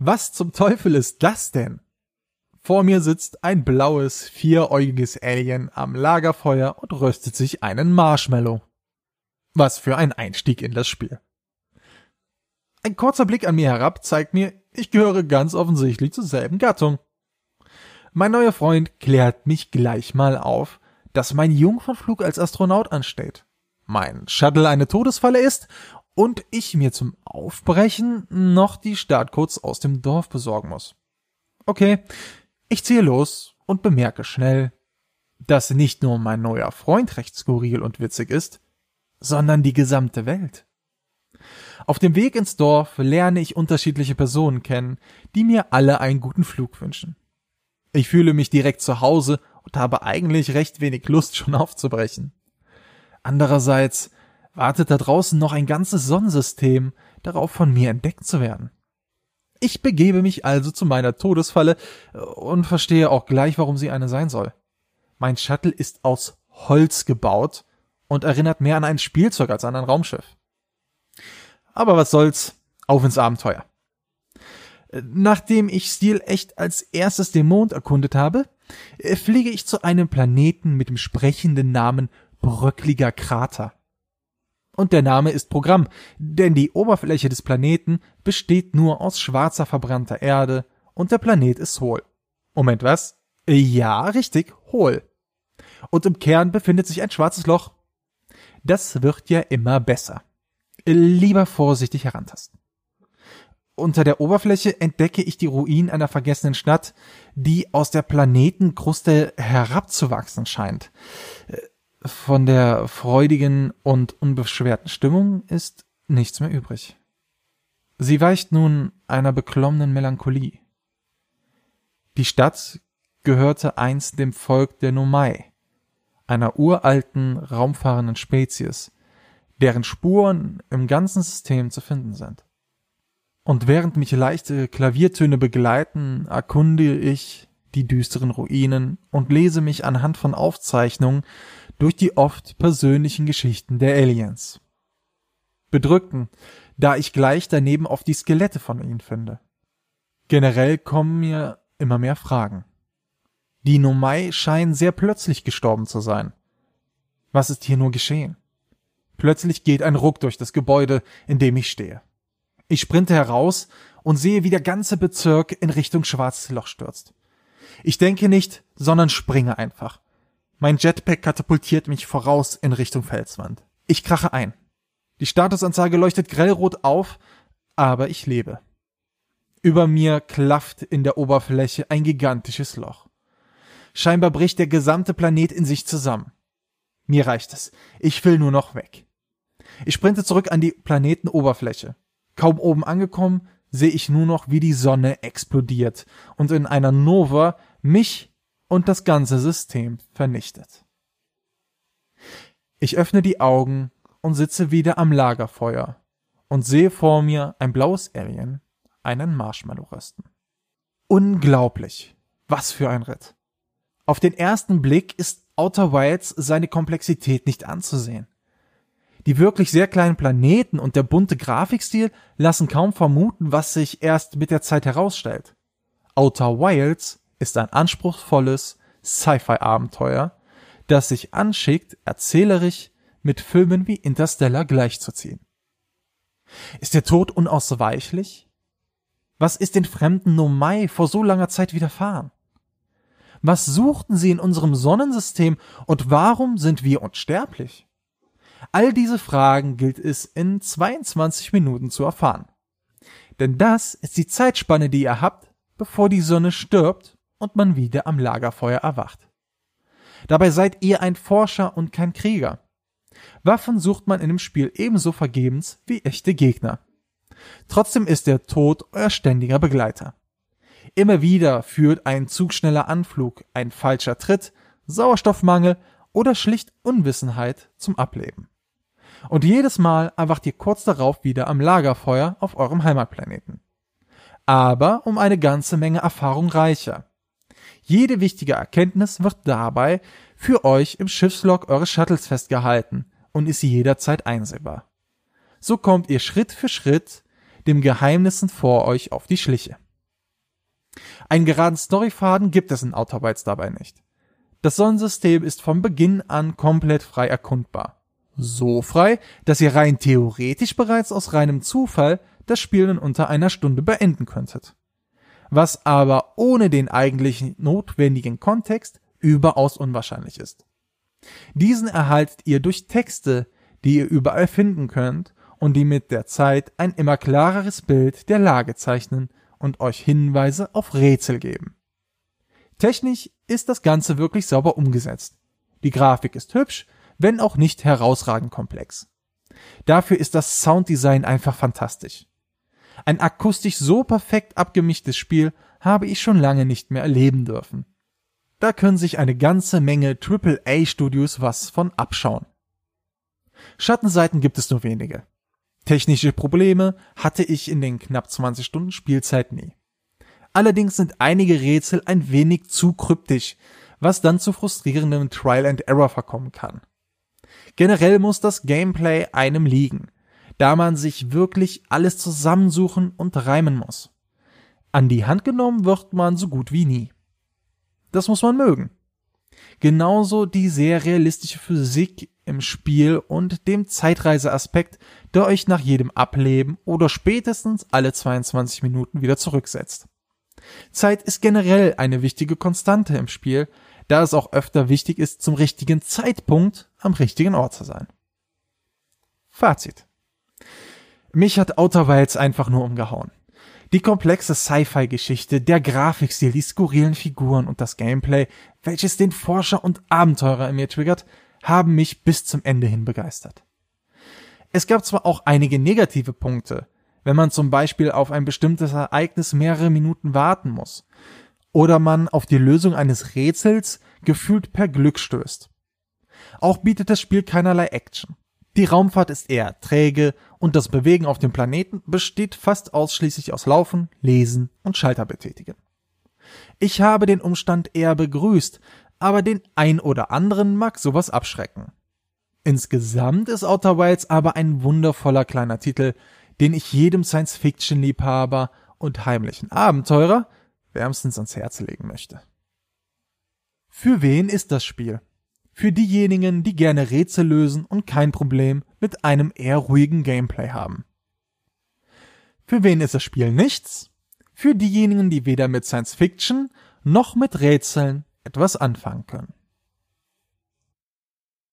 Was zum Teufel ist das denn? Vor mir sitzt ein blaues, vieräugiges Alien am Lagerfeuer und röstet sich einen Marshmallow. Was für ein Einstieg in das Spiel. Ein kurzer Blick an mir herab zeigt mir, ich gehöre ganz offensichtlich zur selben Gattung. Mein neuer Freund klärt mich gleich mal auf, dass mein Jungfernflug als Astronaut ansteht, mein Shuttle eine Todesfalle ist und ich mir zum Aufbrechen noch die Startcodes aus dem Dorf besorgen muss. Okay, ich ziehe los und bemerke schnell, dass nicht nur mein neuer Freund recht skurril und witzig ist, sondern die gesamte Welt. Auf dem Weg ins Dorf lerne ich unterschiedliche Personen kennen, die mir alle einen guten Flug wünschen. Ich fühle mich direkt zu Hause und habe eigentlich recht wenig Lust schon aufzubrechen. Andererseits wartet da draußen noch ein ganzes Sonnensystem darauf von mir entdeckt zu werden. Ich begebe mich also zu meiner Todesfalle äh, und verstehe auch gleich, warum sie eine sein soll. Mein Shuttle ist aus Holz gebaut und erinnert mehr an ein Spielzeug als an ein Raumschiff. Aber was soll's, auf ins Abenteuer. Äh, nachdem ich Stil echt als erstes den Mond erkundet habe, äh, fliege ich zu einem Planeten mit dem sprechenden Namen Bröckliger Krater. Und der Name ist Programm, denn die Oberfläche des Planeten besteht nur aus schwarzer verbrannter Erde und der Planet ist hohl. Moment, was? Ja, richtig, hohl. Und im Kern befindet sich ein schwarzes Loch. Das wird ja immer besser. Lieber vorsichtig herantasten. Unter der Oberfläche entdecke ich die Ruinen einer vergessenen Stadt, die aus der Planetenkruste herabzuwachsen scheint. Von der freudigen und unbeschwerten Stimmung ist nichts mehr übrig. Sie weicht nun einer beklommenen Melancholie. Die Stadt gehörte einst dem Volk der Nomai, einer uralten, raumfahrenden Spezies, deren Spuren im ganzen System zu finden sind. Und während mich leichte Klaviertöne begleiten, erkunde ich die düsteren Ruinen und lese mich anhand von Aufzeichnungen durch die oft persönlichen Geschichten der Aliens. Bedrückten, da ich gleich daneben auf die Skelette von ihnen finde. Generell kommen mir immer mehr Fragen. Die Nomai scheinen sehr plötzlich gestorben zu sein. Was ist hier nur geschehen? Plötzlich geht ein Ruck durch das Gebäude, in dem ich stehe. Ich sprinte heraus und sehe, wie der ganze Bezirk in Richtung Schwarzes Loch stürzt. Ich denke nicht, sondern springe einfach. Mein Jetpack katapultiert mich voraus in Richtung Felswand. Ich krache ein. Die Statusanzeige leuchtet grellrot auf, aber ich lebe. Über mir klafft in der Oberfläche ein gigantisches Loch. Scheinbar bricht der gesamte Planet in sich zusammen. Mir reicht es. Ich will nur noch weg. Ich sprinte zurück an die Planetenoberfläche. Kaum oben angekommen, sehe ich nur noch, wie die Sonne explodiert und in einer Nova mich und das ganze System vernichtet. Ich öffne die Augen und sitze wieder am Lagerfeuer und sehe vor mir ein blaues Alien einen Marshmallow rösten. Unglaublich. Was für ein Ritt. Auf den ersten Blick ist Outer Wilds seine Komplexität nicht anzusehen. Die wirklich sehr kleinen Planeten und der bunte Grafikstil lassen kaum vermuten, was sich erst mit der Zeit herausstellt. Outer Wilds ist ein anspruchsvolles Sci-Fi-Abenteuer, das sich anschickt, erzählerisch mit Filmen wie Interstellar gleichzuziehen. Ist der Tod unausweichlich? Was ist den fremden Nomai vor so langer Zeit widerfahren? Was suchten sie in unserem Sonnensystem und warum sind wir unsterblich? All diese Fragen gilt es in 22 Minuten zu erfahren. Denn das ist die Zeitspanne, die ihr habt, bevor die Sonne stirbt und man wieder am Lagerfeuer erwacht. Dabei seid ihr ein Forscher und kein Krieger. Waffen sucht man in dem Spiel ebenso vergebens wie echte Gegner. Trotzdem ist der Tod euer ständiger Begleiter. Immer wieder führt ein zu schneller Anflug, ein falscher Tritt, Sauerstoffmangel oder schlicht Unwissenheit zum Ableben. Und jedes Mal erwacht ihr kurz darauf wieder am Lagerfeuer auf eurem Heimatplaneten. Aber um eine ganze Menge Erfahrung reicher. Jede wichtige Erkenntnis wird dabei für euch im Schiffslog eures Shuttles festgehalten und ist jederzeit einsehbar. So kommt ihr Schritt für Schritt dem Geheimnissen vor euch auf die Schliche. Einen geraden Storyfaden gibt es in Wilds dabei nicht. Das Sonnensystem ist vom Beginn an komplett frei erkundbar. So frei, dass ihr rein theoretisch bereits aus reinem Zufall das Spiel in unter einer Stunde beenden könntet. Was aber ohne den eigentlichen notwendigen Kontext überaus unwahrscheinlich ist. Diesen erhaltet ihr durch Texte, die ihr überall finden könnt und die mit der Zeit ein immer klareres Bild der Lage zeichnen und euch Hinweise auf Rätsel geben. Technisch ist das Ganze wirklich sauber umgesetzt. Die Grafik ist hübsch, wenn auch nicht herausragend komplex. Dafür ist das Sounddesign einfach fantastisch. Ein akustisch so perfekt abgemischtes Spiel habe ich schon lange nicht mehr erleben dürfen. Da können sich eine ganze Menge AAA-Studios was von abschauen. Schattenseiten gibt es nur wenige. Technische Probleme hatte ich in den knapp 20 Stunden Spielzeit nie. Allerdings sind einige Rätsel ein wenig zu kryptisch, was dann zu frustrierendem Trial and Error verkommen kann. Generell muss das Gameplay einem liegen, da man sich wirklich alles zusammensuchen und reimen muss. An die Hand genommen wird man so gut wie nie. Das muss man mögen. Genauso die sehr realistische Physik im Spiel und dem Zeitreiseaspekt, der euch nach jedem Ableben oder spätestens alle 22 Minuten wieder zurücksetzt. Zeit ist generell eine wichtige Konstante im Spiel, da es auch öfter wichtig ist, zum richtigen Zeitpunkt am richtigen Ort zu sein. Fazit. Mich hat Outer Wilds einfach nur umgehauen. Die komplexe Sci-Fi-Geschichte, der Grafikstil, die skurrilen Figuren und das Gameplay, welches den Forscher und Abenteurer in mir triggert, haben mich bis zum Ende hin begeistert. Es gab zwar auch einige negative Punkte, wenn man zum Beispiel auf ein bestimmtes Ereignis mehrere Minuten warten muss oder man auf die Lösung eines Rätsels gefühlt per Glück stößt. Auch bietet das Spiel keinerlei Action. Die Raumfahrt ist eher träge und das Bewegen auf dem Planeten besteht fast ausschließlich aus Laufen, Lesen und Schalter betätigen. Ich habe den Umstand eher begrüßt, aber den ein oder anderen mag sowas abschrecken. Insgesamt ist Outer Wilds aber ein wundervoller kleiner Titel, den ich jedem Science-Fiction-Liebhaber und heimlichen Abenteurer wärmstens ans Herz legen möchte. Für wen ist das Spiel? Für diejenigen, die gerne Rätsel lösen und kein Problem mit einem eher ruhigen Gameplay haben. Für wen ist das Spiel nichts? Für diejenigen, die weder mit Science Fiction noch mit Rätseln etwas anfangen können.